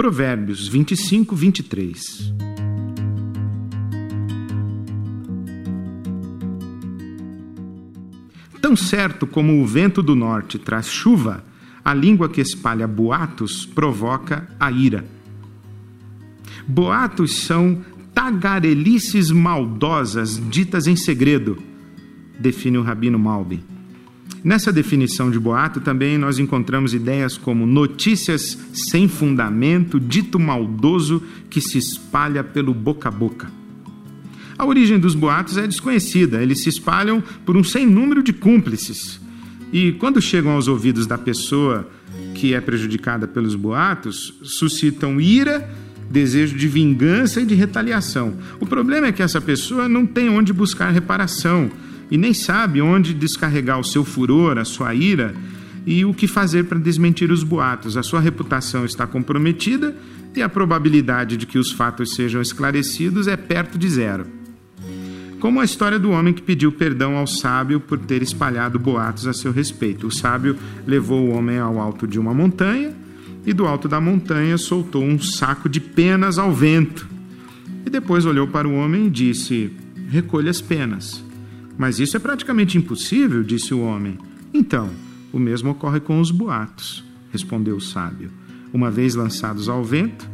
Provérbios 25, 23. Tão certo como o vento do norte traz chuva, a língua que espalha boatos provoca a ira. Boatos são tagarelices maldosas ditas em segredo, define o rabino Malbim. Nessa definição de boato também nós encontramos ideias como notícias sem fundamento, dito maldoso que se espalha pelo boca a boca. A origem dos boatos é desconhecida, eles se espalham por um sem número de cúmplices. E quando chegam aos ouvidos da pessoa que é prejudicada pelos boatos, suscitam ira, desejo de vingança e de retaliação. O problema é que essa pessoa não tem onde buscar reparação e nem sabe onde descarregar o seu furor, a sua ira e o que fazer para desmentir os boatos. A sua reputação está comprometida e a probabilidade de que os fatos sejam esclarecidos é perto de zero. Como a história do homem que pediu perdão ao sábio por ter espalhado boatos a seu respeito. O sábio levou o homem ao alto de uma montanha e do alto da montanha soltou um saco de penas ao vento. E depois olhou para o homem e disse: Recolha as penas. Mas isso é praticamente impossível, disse o homem. Então, o mesmo ocorre com os boatos, respondeu o sábio. Uma vez lançados ao vento,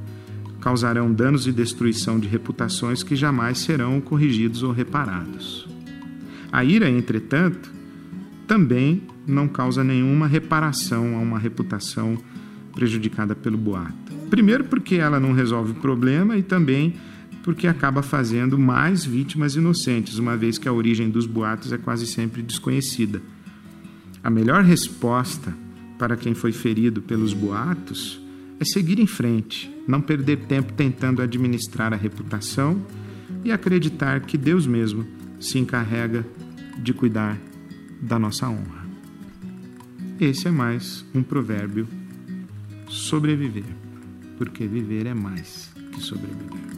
causarão danos e destruição de reputações que jamais serão corrigidos ou reparados. A ira, entretanto, também não causa nenhuma reparação a uma reputação prejudicada pelo boato. Primeiro, porque ela não resolve o problema, e também porque acaba fazendo mais vítimas inocentes, uma vez que a origem dos boatos é quase sempre desconhecida. A melhor resposta para quem foi ferido pelos boatos é seguir em frente, não perder tempo tentando administrar a reputação e acreditar que Deus mesmo se encarrega de cuidar da nossa honra. Esse é mais um provérbio sobreviver, porque viver é mais que sobreviver.